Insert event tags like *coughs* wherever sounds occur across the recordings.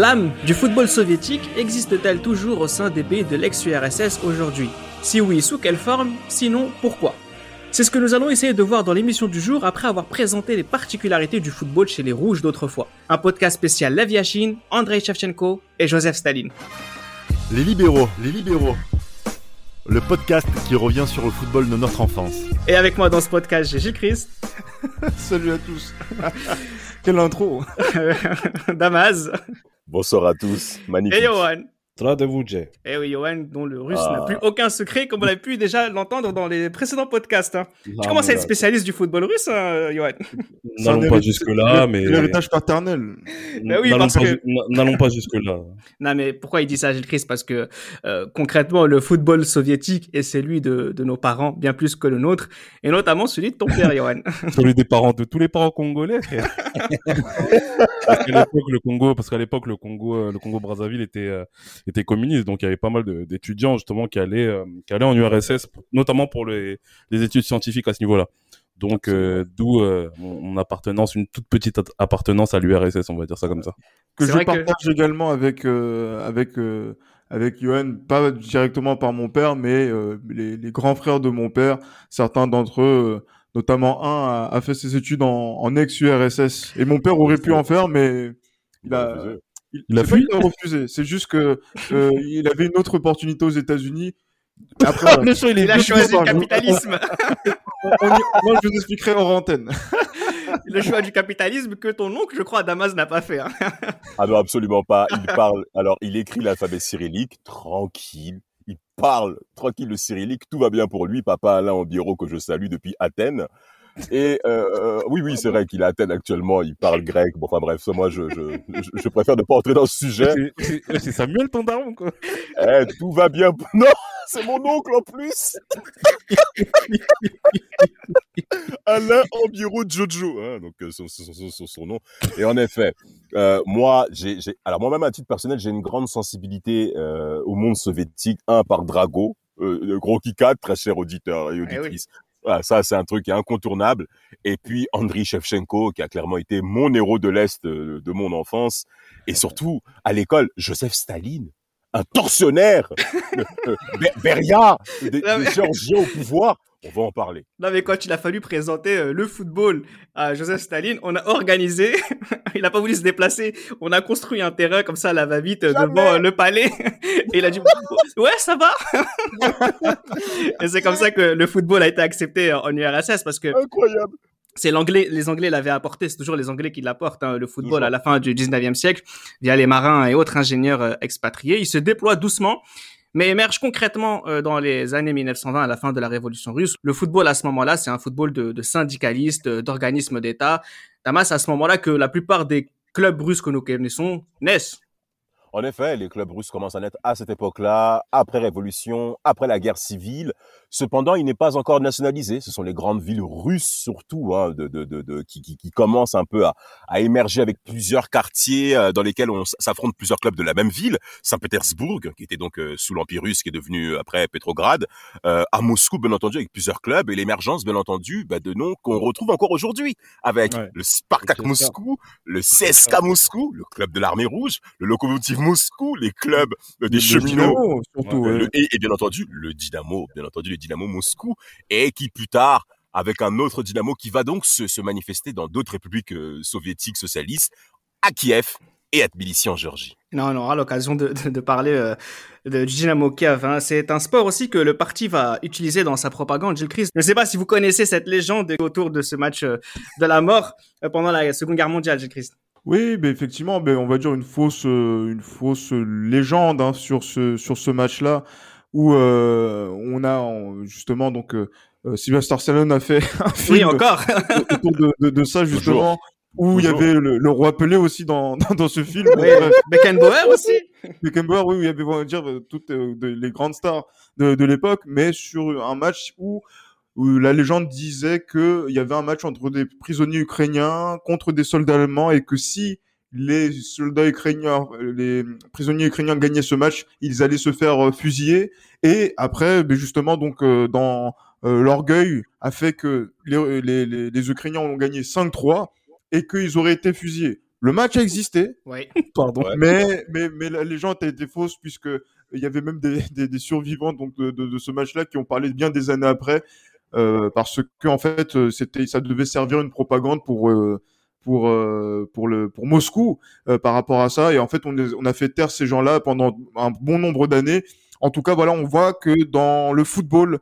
L'âme du football soviétique existe-t-elle toujours au sein des pays de l'ex-URSS aujourd'hui? Si oui, sous quelle forme? Sinon, pourquoi? C'est ce que nous allons essayer de voir dans l'émission du jour après avoir présenté les particularités du football chez les Rouges d'autrefois. Un podcast spécial Lev Yashin, Andrei Shevchenko et Joseph Staline. Les libéraux, les libéraux. Le podcast qui revient sur le football de notre enfance. Et avec moi dans ce podcast, j'ai Gilles Christ. *laughs* Salut à tous. *laughs* Quelle intro *laughs* Damaz. Bonsoir à tous. Magnifique. Et Johan. de Vujay. Eh oui, Johan, dont le russe n'a ah. plus aucun secret, comme on a pu déjà l'entendre dans les précédents podcasts. Hein. Tu commences à être spécialiste du football russe, hein, Johan. N'allons pas jusque-là, mais. L'héritage paternel. Mais oui, N'allons pas, que... ju pas jusque-là. non, mais pourquoi il dit ça, Gilles Christ Parce que euh, concrètement, le football soviétique est celui de, de, nos parents, bien plus que le nôtre, et notamment celui de ton père, Johan. *laughs* celui des parents de tous les parents congolais, frère. *laughs* parce qu'à l'époque, le Congo, parce qu'à l'époque, le Congo, euh, le Congo Brazzaville était, euh, était communiste, donc il y avait pas mal de- d'étudiants, justement, qui allaient, euh, qui allaient en URSS, notamment pour les, les études scientifiques à ce niveau-là. Donc, euh, d'où euh, mon, mon appartenance, une toute petite at- appartenance à l'URSS, on va dire ça comme ça. Que C'est je que- partage également avec, euh, avec, euh, avec Johan, pas directement par mon père, mais euh, les, les grands frères de mon père. Certains d'entre eux, euh, notamment un, a, a fait ses études en, en ex-URSS. Et mon père aurait pu en faire, mais il a, il, Il a c'est pas fui qu'il a refusé. C'est juste que euh, *laughs* il avait une autre opportunité aux États-Unis. *laughs* Après, sûr, il est Il a choisi le capitalisme. *laughs* on y- moi, je vous expliquerai antenne. le choix du capitalisme que ton oncle, je crois, Damas n'a pas fait. hein. Ah non, absolument pas. Il parle. Alors, il écrit l'alphabet cyrillique, tranquille. Parle tranquille le cyrillique. Tout va bien pour lui. Papa Alain Ambiro, que je salue depuis Athènes. Et euh, euh, oui, oui, c'est vrai qu'il est à Athènes actuellement. Il parle grec. Bon, enfin bref, ça, moi, je, je, préfère ne pas entrer dans ce sujet. C'est- Samuel ton daron, quoi. Eh, tout va bien. *laughs* Non, c'est mon oncle en plus. *laughs* Alain Ambiro Jojo, hein, donc euh, son, son, son, son- nom. Et en effet, euh, moi, j'ai, alors moi-même à titre personnel, j'ai une grande sensibilité euh, au monde soviétique. Un par Drago, euh, le gros Kika, très cher auditeur et Eh oui. Voilà, ça, c'est un truc qui est incontournable. Et puis Andriy Shevchenko, qui a clairement été mon héros de l'Est euh, de mon enfance. Et surtout, à l'école, Joseph Staline, un tortionnaire, *laughs* Be- Beria, des, des au pouvoir. On va en parler. Non, mais quand il a fallu présenter euh, le football à Joseph Staline, on a organisé, *laughs* il n'a pas voulu se déplacer, on a construit un terrain comme ça la va-vite euh, devant euh, le palais, et *laughs* il a dit *laughs* ouais ça va. et c'est comme ça que le football a été accepté en URSS parce que Incroyable. c'est l'anglais, les Anglais l'avaient apporté, c'est toujours les Anglais qui l'apportent, hein, le football Toujours. à la fin du 19e siècle, via les marins et autres ingénieurs expatriés. Il se déploie doucement, mais émerge concrètement euh, dans les années 1920, à la fin de la Révolution russe. Le football, à ce moment-là, c'est un football de, de syndicalistes, euh, d'organismes d'État. Damas, c'est à ce moment-là que la plupart des clubs russes que nous connaissons naissent. En effet, les clubs russes commencent à naître à cette époque-là, après Révolution, après la guerre civile. Cependant, il n'est pas encore nationalisé. Ce sont les grandes villes russes, surtout, hein, de, de, de, de- qui, qui, qui commencent un peu à, à émerger avec plusieurs quartiers euh, dans lesquels on s'affronte plusieurs clubs de la même ville. Saint-Pétersbourg, qui était donc euh, sous l'Empire russe, qui est devenu euh, après Pétrograd. Euh, à Moscou, bien entendu, avec plusieurs clubs. Et l'émergence, bien entendu, bah, de noms qu'on retrouve encore aujourd'hui, avec Ouais. le Spartak. Moscou, le CSKA Moscou, le club de l'armée rouge, le Lokomotiv Moscou, les clubs des Le cheminots, Dynamo, surtout. euh, ouais. le- et, et bien entendu le Dynamo, bien entendu Dynamo Moscou, et qui plus tard, avec un autre Dynamo qui va donc se, se manifester dans d'autres républiques euh, soviétiques socialistes, à Kiev et à Tbilissi en Géorgie. Non, on aura l'occasion de, de, de parler euh, de Dynamo Kiev. hein. C'est un sport aussi que le parti va utiliser dans sa propagande, Gilles Christ. Je ne sais pas si vous connaissez cette légende autour de ce match euh, de la mort euh, pendant la Seconde Guerre mondiale, Gilles Christ. Oui, mais effectivement, ben, on va dire une fausse, euh, une fausse légende hein, sur ce, sur ce match-là, où euh, on a en- justement donc euh, euh, Sylvester Stallone a fait *laughs* un film Oui, encore. *laughs* autour de, de, de ça justement, où il y avait le, le roi Pelé aussi dans, *laughs* dans, dans ce film. Oui, Beckenbauer aussi. Beckenbauer, oui, où il y avait on va dire toutes euh, de- les grandes stars de, de l'époque, mais sur un match où où la légende disait qu'il y avait un match entre des prisonniers ukrainiens contre des soldats allemands et que si les soldats ukrainiens, les prisonniers ukrainiens gagnaient ce match, ils allaient se faire euh, fusiller. Et après, ben justement, donc euh, dans euh, l'orgueil a fait que les, les, les, les Ukrainiens ont gagné 5-3 et qu'ils auraient été fusillés. Le match a existé, Oui. *laughs* Pardon. Ouais. mais, mais, mais la légende a été fausse puisque il y avait même des, des, des survivants donc de, de, de ce match-là qui ont parlé bien des années après euh, parce que en fait c'était ça devait servir une propagande pour euh, pour euh, pour le pour Moscou euh, par rapport à ça et en fait on, a fait taire ces gens-là pendant un bon nombre d'années. En tout cas voilà on voit que dans le football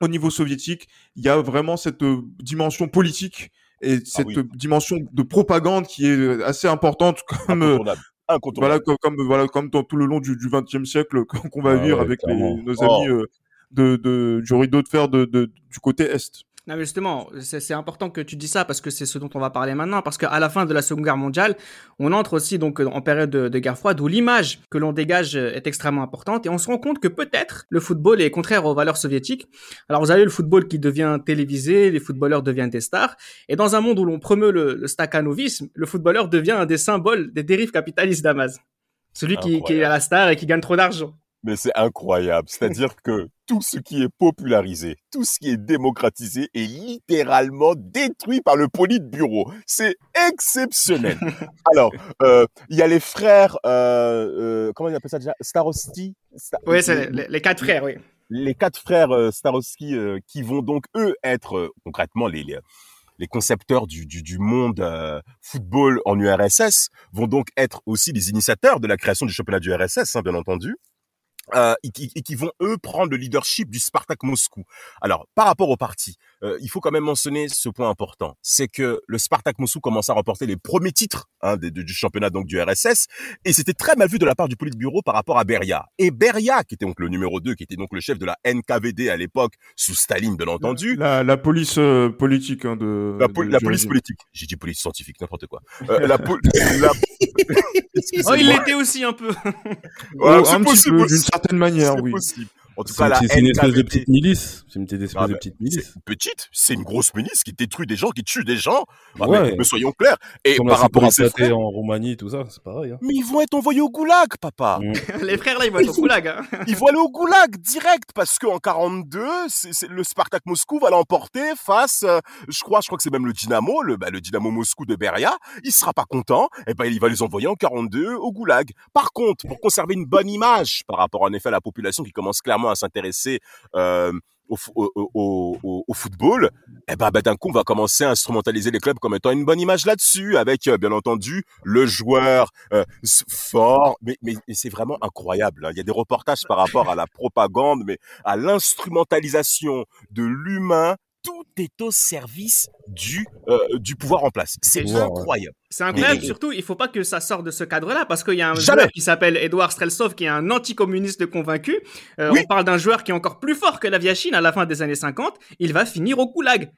au niveau soviétique il y a vraiment cette euh, dimension politique et cette oui. euh, dimension de propagande qui est assez importante *laughs* comme Incontournable. Incontournable. voilà comme, comme voilà comme dans tout le long du XXe siècle *laughs* qu'on va Ah vivre ouais, avec les- nos Oh. amis de, de du rideau de fer de, de du côté est. Non, mais justement, c'est important que tu dis ça parce que c'est ce dont on va parler maintenant. Parce qu'à la fin de la Seconde Guerre mondiale, on entre aussi donc en période de, de guerre froide où l'image que l'on dégage est extrêmement importante et on se rend compte que peut-être le football est contraire aux valeurs soviétiques. Alors vous avez le football qui devient télévisé, les footballeurs deviennent des stars et dans un monde où l'on promeut le, le stakhanovisme, le footballeur devient un des symboles des dérives capitalistes d'Amaz. Celui qui, qui est à la star et qui gagne trop d'argent. Mais c'est incroyable. C'est-à-dire que tout ce qui est popularisé, tout ce qui est démocratisé est littéralement détruit par le politburo. C'est exceptionnel. *laughs* Alors, euh, il y a les frères, euh, euh, comment on appelle ça déjà? Starosti? Sta- Oui, c'est les, les quatre frères, oui. les quatre frères euh, Staroski euh, qui vont donc eux être concrètement les, les les concepteurs du, du, du monde euh, football en URSS vont donc être aussi les initiateurs de la création du championnat du RSS, hein, bien entendu. Euh, et, qui, et qui vont eux prendre le leadership du Spartak Moscou. Alors par rapport au parti, euh, il faut quand même mentionner ce point important, c'est que le Spartak Moscou commence à remporter les premiers titres hein, du, du championnat donc du RSS et c'était très mal vu de la part du Politburo par rapport à Beria. Et Beria, qui était donc le numéro 2, qui était donc le chef de la NKVD à l'époque sous Staline bien entendu, La, la police euh, politique hein, de la, de- police politique. J'ai dit police scientifique, n'importe quoi. Euh, la, pol- la... *laughs* Oh, il l'était aussi un peu. Ouais, Oh, petit peu, certaine manière, oui. possible. En tout C'est cas, la c'est- une espèce de petite milice. C'est une petite espèce Ah, de petite milice. petite, c'est une grosse milice qui détruit des gens, qui tue des gens. Ah, Ouais. mais, soyons clairs. Et par rapport à ces frères, en Roumanie, tout ça, c'est pareil. Hein. mais ils vont être envoyés au goulag, papa. Mm. *laughs* les frères là, ils vont être au goulag. Hein. Ils vont aller au goulag direct parce qu'en 42, c'est, c'est- le Spartak Moscou va l'emporter face, euh, je crois, je crois que c'est même le Dynamo, le, bah, le Dynamo Moscou de Beria. Il sera pas content, et ben il va les envoyer en 42 au goulag. Par contre, pour conserver une bonne image par rapport en effet à la population qui commence clairement à s'intéresser euh, au, fo- au, au, au- au football, eh ben, ben, d'un coup on va commencer à instrumentaliser les clubs comme étant une bonne image là-dessus, avec euh, bien entendu le joueur euh, fort, mais c'est vraiment incroyable. hein. Il y a des reportages par rapport à la propagande, mais à l'instrumentalisation de l'humain. Tout est au service du du, euh, du pouvoir en place. C'est incroyable. C'est incroyable, surtout, il faut pas que ça sorte de ce cadre-là, parce qu'il y a un Jamais. joueur qui s'appelle Edouard Streltsov, qui est un anticommuniste convaincu. Euh, Oui. On parle d'un joueur qui est encore plus fort que la Viachine à la fin des années 50. Il va finir au goulag.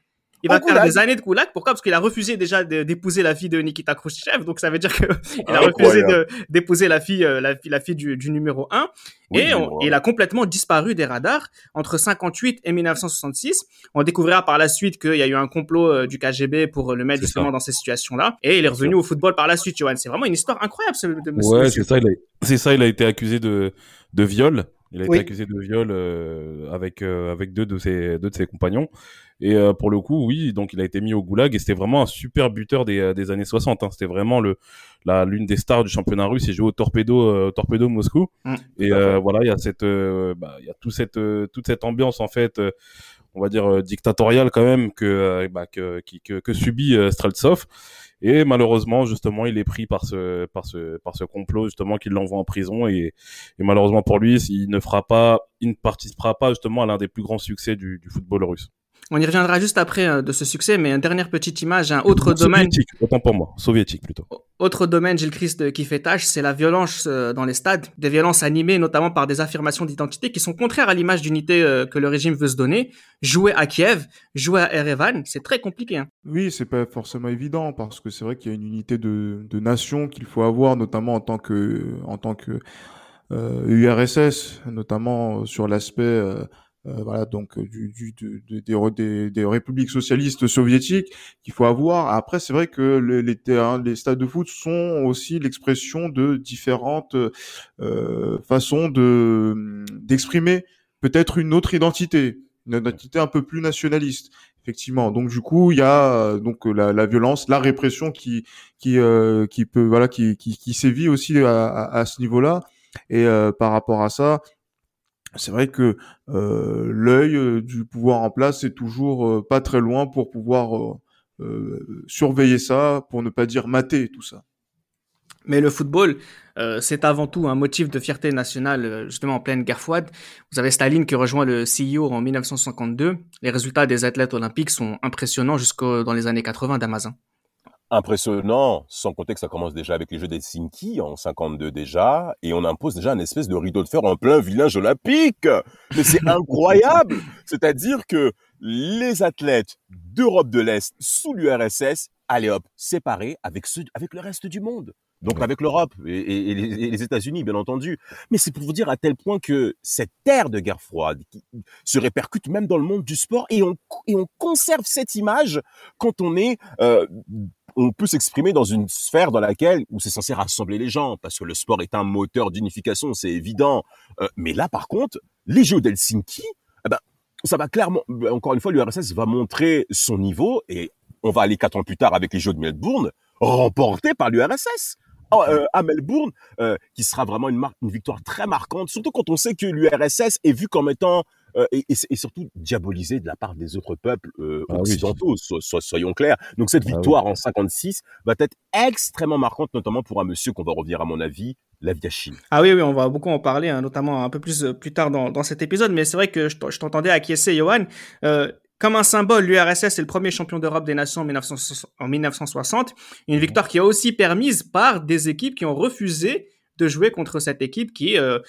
Il va faire des années de goulag. Pourquoi? Parce qu'il a refusé déjà d'épouser la fille de Nikita Khrouchtchev. Donc ça veut dire qu'il *laughs* a refusé d'épouser la fille, euh, la, fille- la fille du, du numéro 1. Oui, et, on- il a complètement disparu des radars entre 58 et 1966. On découvrira par la suite qu'il y a eu un complot euh, du KGB pour le mettre justement ça. dans ces situations-là. Et il est revenu au football par la suite, Johan. C'est vraiment une histoire incroyable, ce, de Ouais, c'est ça. Il a, c'est ça. Il a été accusé de de viol. Il a été accusé de viol euh, avec euh, avec deux de ses deux de ses compagnons. Et euh, pour le coup, oui, donc il a été mis au goulag et c'était vraiment un super buteur des, euh, des années 60. Hein. C'était vraiment le la l'une des stars du championnat russe. Il jouait au Torpedo euh, Torpedo Moscou. Mm. Et euh, voilà, il y a cette euh, bah, il y a tout cette euh, toute cette ambiance en fait. euh, on va dire euh, dictatoriale quand même que bah, que, qui- que que subit Streltsov et malheureusement justement il est pris par ce par ce par ce complot justement qui l'envoie en prison et, et malheureusement pour lui il ne fera pas il ne participera pas justement à l'un des plus grands succès du, du football russe On y reviendra juste après euh, de ce succès, mais une dernière petite image, un autre domaine. soviétique autant pour moi soviétique plutôt Autre domaine, Gilles Christ, euh, qui fait tâche, c'est la violence euh, dans les stades, des violences animées notamment par des affirmations d'identité qui sont contraires à l'image d'unité euh, que le régime veut se donner. Jouer à Kiev, jouer à Erevan, c'est très compliqué. Hein. Oui, c'est pas forcément évident parce que c'est vrai qu'il y a une unité de, de nation qu'il faut avoir, notamment en tant que en tant que euh, URSS, notamment sur l'aspect euh, euh, voilà donc euh, du, du, de- de- des, des, républiques socialistes soviétiques qu'il faut avoir. Après, c'est vrai que le- les terrains, les stades de foot sont aussi l'expression de différentes euh, façons de d'exprimer peut-être une autre identité, une identité un peu plus nationaliste. effectivement. Donc du coup, il y a donc la, la violence, la répression qui qui euh, qui peut voilà qui qui, qui sévit aussi à, à, à ce niveau-là. Et euh, par rapport à ça, c'est vrai que euh, l'œil euh, du pouvoir en place est toujours euh, pas très loin pour pouvoir surveiller ça, pour ne pas dire mater tout ça. Mais le football, c'est avant tout un motif de fierté nationale, justement en pleine guerre froide. Vous avez Staline qui rejoint le CIO en 1952. Les résultats des athlètes olympiques sont impressionnants jusqu'au dans les années 80 d'Amazon. Impressionnant, sans compter que ça commence déjà avec les Jeux d'Helsinki en 52 déjà, et on impose déjà une espèce de rideau de fer en plein village olympique. Mais c'est *laughs* incroyable C'est-à-dire que les athlètes d'Europe de l'Est sous l'URSS, allez hop, séparés avec, ceux, avec le reste du monde. Donc avec l'Europe et, et- et les, États-Unis, bien entendu. Mais c'est pour vous dire à tel point que cette ère de guerre froide se répercute même dans le monde du sport et on, et on conserve cette image quand on est... euh, on peut s'exprimer dans une sphère dans laquelle où c'est censé rassembler les gens parce que le sport est un moteur d'unification, c'est évident. Euh, mais là, par contre, les Jeux d'Helsinki, eh ben, ça va clairement. Encore une fois, l'URSS va montrer son niveau et on va aller quatre ans plus tard avec les Jeux de Melbourne, remportés par l'URSS. Oh, euh, à Melbourne, euh, qui sera vraiment une, une victoire très marquante, surtout quand on sait que l'URSS est vu comme étant euh, et, surtout diabolisé de la part des autres peuples euh, Ah oui. occidentaux, so- so- soyons clairs. Donc cette Ah oui. victoire en 56 va être extrêmement marquante, notamment pour un monsieur qu'on va revenir à mon avis, Laviachine. Ah oui, oui, on va beaucoup en parler, hein, notamment un peu plus euh, plus tard dans, dans cet épisode. Mais c'est vrai que je t'entendais acquiescer, Johan. Euh, comme un symbole, l'URSS est le premier champion d'Europe des nations en 1960, en 1960. Une victoire qui a aussi permise par des équipes qui ont refusé de jouer contre cette équipe qui, euh,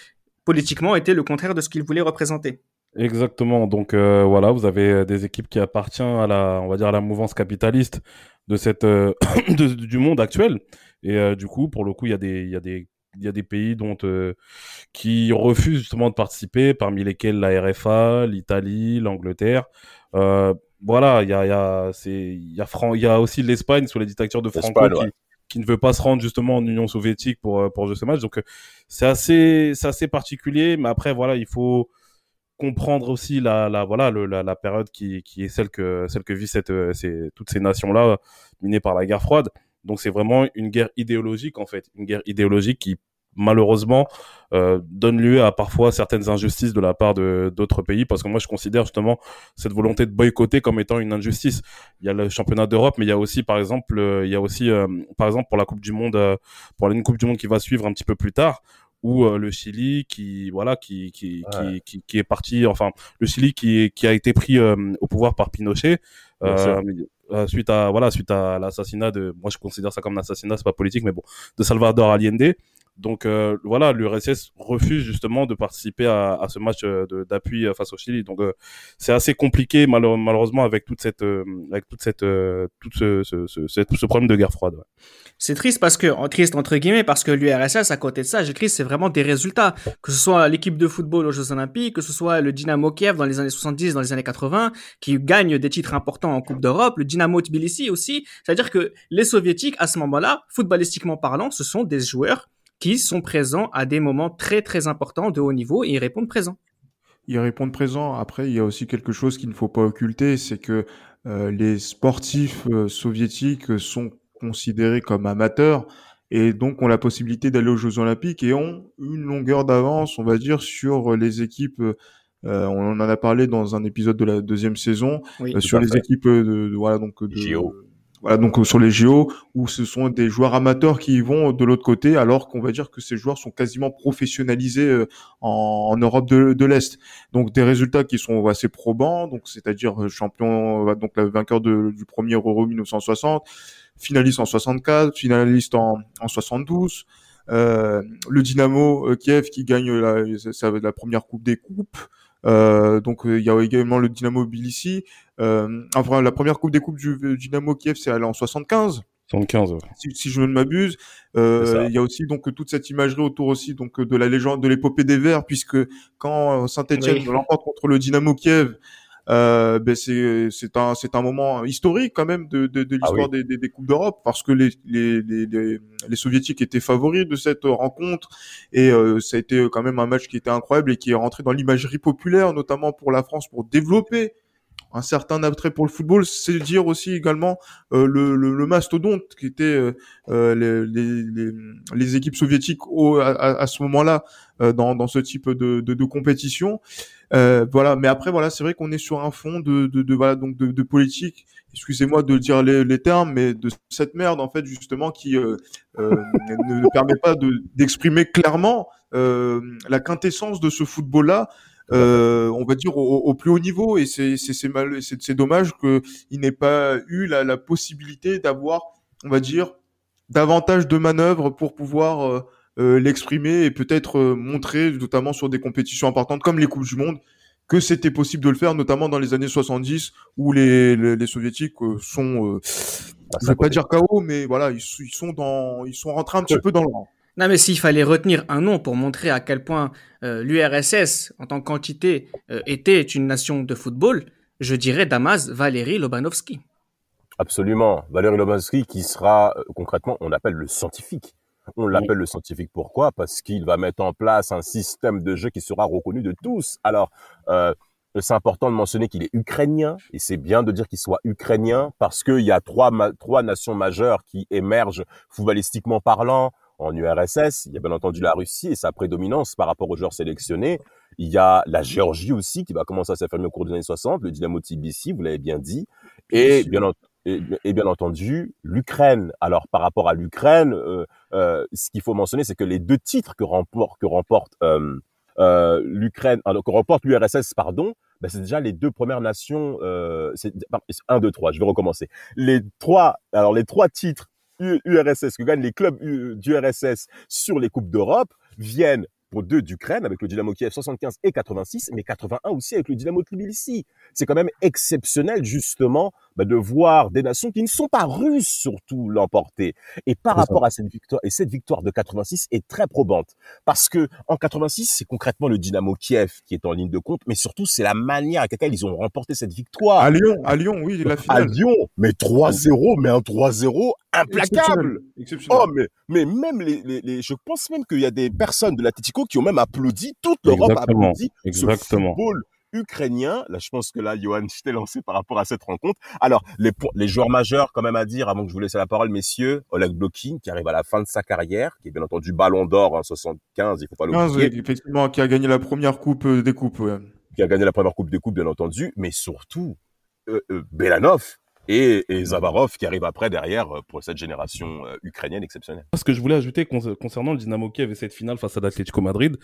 politiquement, était le contraire de ce qu'ils voulaient représenter. Exactement. Donc euh, voilà, vous avez euh, des équipes qui appartiennent à la, on va dire à la mouvance capitaliste de cette euh, *coughs* de- du monde actuel. Et euh, du coup, pour le coup, il y a des il y a des il y a des pays dont qui refusent justement de participer, parmi lesquels la RFA, l'Italie, l'Angleterre. Voilà, il y a il y a c'est il y a Fran- il y a aussi l'Espagne sous les dictatures de Franco qui ouais. qui ne veut pas se rendre justement en Union soviétique pour pour jouer ce match. Donc c'est assez c'est assez particulier, mais après voilà, il faut comprendre aussi la, la voilà le, la, la période qui, qui est celle que celle que vit cette euh, ces, toutes ces nations là minées par la guerre froide. Donc c'est vraiment une guerre idéologique en fait. Une guerre idéologique qui malheureusement euh, donne lieu à parfois certaines injustices de la part de d'autres pays parce que moi je considère justement cette volonté de boycotter comme étant une injustice. Il y a le championnat d'Europe mais il y a aussi par exemple euh, il y a aussi euh, par exemple pour la Coupe du monde euh, pour une Coupe du monde qui va suivre un petit peu plus tard ou euh, le Chili qui voilà qui qui, Ouais. qui qui qui est parti enfin le Chili qui qui a été pris euh, au pouvoir par Pinochet euh, suite à voilà suite à l'assassinat de moi je considère ça comme un assassinat c'est pas politique mais bon de Salvador Allende donc euh, voilà l'URSS refuse justement de participer à, à ce match euh, d'appui euh, face au Chili donc euh, c'est assez compliqué malheure- malheureusement avec toute cette euh, avec toute cette tout ce ce, ce, ce, problème de guerre froide. C'est triste parce que, triste entre guillemets, parce que l'URSS, à côté de ça, j'écris, c'est vraiment des résultats. Que ce soit l'équipe de football aux Jeux Olympiques, que ce soit le Dynamo Kiev dans les années 70, dans les années 80, qui gagne des titres importants en Coupe d'Europe, le Dynamo Tbilissi aussi. C'est-à-dire que les Soviétiques, à ce moment-là, footballistiquement parlant, ce sont des joueurs qui sont présents à des moments très très importants de haut niveau et ils répondent présents. Ils répondent présent. Après, il y a aussi quelque chose qu'il ne faut pas occulter, c'est que euh, les sportifs euh, soviétiques sont considérés comme amateurs et donc ont la possibilité d'aller aux Jeux Olympiques et ont une longueur d'avance, on va dire, sur les équipes. euh, on en a parlé dans un épisode de la deuxième saison Oui. euh, sur les fait. équipes de, de- voilà donc de JO. Voilà donc euh, sur les JO où ce sont des joueurs amateurs qui y vont de l'autre côté alors qu'on va dire que ces joueurs sont quasiment professionnalisés euh, en, en Europe de, de l'Est. Donc des résultats qui sont assez probants donc c'est-à-dire euh, champion euh, donc le vainqueur de- du premier Euro 1960 finaliste en 64 finaliste en, en 72 euh, le Dynamo euh, Kiev qui gagne la, la première coupe des coupes euh, donc euh, il y a également le Dynamo Tbilissi. Euh, enfin, la première coupe des coupes du Dynamo Kiev, c'est allé en 75, 75 ouais. si, si je ne m'abuse. Euh, il y a aussi donc toute cette imagerie autour aussi donc de la légende de l'épopée des Verts, puisque quand Saint-Etienne Oui. l'emporte contre le Dynamo Kiev. Euh, ben c'est c'est un c'est un moment historique quand même de de, de Ah l'histoire oui. des, des, des coupes d'Europe parce que les, les les les les soviétiques étaient favoris de cette rencontre et euh, ça a été quand même un match qui était incroyable et qui est rentré dans l'imagerie populaire notamment pour la France pour développer un certain attrait pour le football, c'est dire aussi également euh, le, le, le, mastodonte qui était euh, euh les, les, les, équipes soviétiques au, à, à, ce moment-là euh, dans, dans ce type de, de, de compétition. Euh, voilà, mais après voilà, c'est vrai qu'on est sur un fond de, de, de voilà donc de, politique. Excusez-moi de dire les, les, termes, mais de cette merde en fait justement qui euh, *laughs* ne, ne, permet pas d'exprimer clairement la quintessence de ce football-là euh, on va dire au, plus haut niveau et c'est c'est mal c'est dommage que il n'ait pas eu la, la possibilité d'avoir on va dire davantage de manœuvres pour pouvoir euh, euh, l'exprimer et peut-être montrer notamment sur des compétitions importantes comme les coupes du monde que c'était possible de le faire notamment dans les années 70 où les les, les soviétiques sont ah, je vais pas dire chaos mais voilà ils, ils, sont dans ils sont rentrés un petit peu dans le rang non, mais s'il fallait retenir un nom pour montrer à quel point euh, l'URSS, en tant qu'entité, euh, était une nation de football, je dirais Damas Valéry Lobanovski. Absolument. Valéry Lobanovski qui sera, euh, concrètement, on l'appelle le scientifique. On l'appelle le scientifique pourquoi? Parce qu'il va mettre en place un système de jeu qui sera reconnu de tous. Alors, euh, c'est important de mentionner qu'il est ukrainien, et c'est bien de dire qu'il soit ukrainien, parce qu'il y a trois, trois nations majeures qui émergent footballistiquement parlant, en URSS. Il y a bien entendu la Russie et sa prédominance par rapport aux joueurs sélectionnés. Il y a la Géorgie aussi qui va commencer à s'affirmer au cours des années 60, le Dynamo Tbilissi, vous l'avez bien dit. Et bien, et, bien entendu, l'Ukraine. Alors par rapport à l'Ukraine, euh, euh, ce qu'il faut mentionner, c'est que les deux titres que remporte, que remporte euh, euh, l'Ukraine, que remporte l'URSS, pardon, ben c'est déjà les deux premières nations. Euh, c'est un, deux, trois. Je vais recommencer. Les trois, alors les trois titres URSS, que gagnent les clubs d'URSS sur les Coupes d'Europe, viennent deux d'Ukraine avec le Dynamo Kiev 75 et 86, mais 81 aussi avec le Dynamo Tbilissi. C'est quand même exceptionnel justement bah, de voir des nations qui ne sont pas russes surtout l'emporter. Et par rapport à cette victoire, et cette victoire de 86 est très probante parce que en 86 c'est concrètement le Dynamo Kiev qui est en ligne de compte, mais surtout c'est la manière avec laquelle ils ont remporté cette victoire. À Lyon, à Lyon, oui, la finale. À Lyon, mais 3-0, mais un 3-0 implacable. Oh, mais, mais même les, les, les je pense même qu'il y a des personnes de l'Atletico qui ont même applaudi, toute l'Europe a applaudi Exactement. ce football ukrainien. Là, je pense que là, Johan, *laughs* je t'ai lancé par rapport à cette rencontre. Alors, les, les joueurs majeurs, quand même à dire, avant que je vous laisse la parole, messieurs, Oleg Blokin, qui arrive à la fin de sa carrière, qui est bien entendu Ballon d'Or en 75, il faut pas l'oublier. effectivement, qui a gagné la première coupe euh, des coupes, Qui a gagné la première coupe des coupes, bien entendu, mais surtout, euh, euh, Belanov, et, et, Zavarov qui arrive après derrière euh, pour cette génération euh, ukrainienne exceptionnelle. Ce que je voulais ajouter concernant le Dynamo Kiev et cette finale face à l'Atlético Madrid,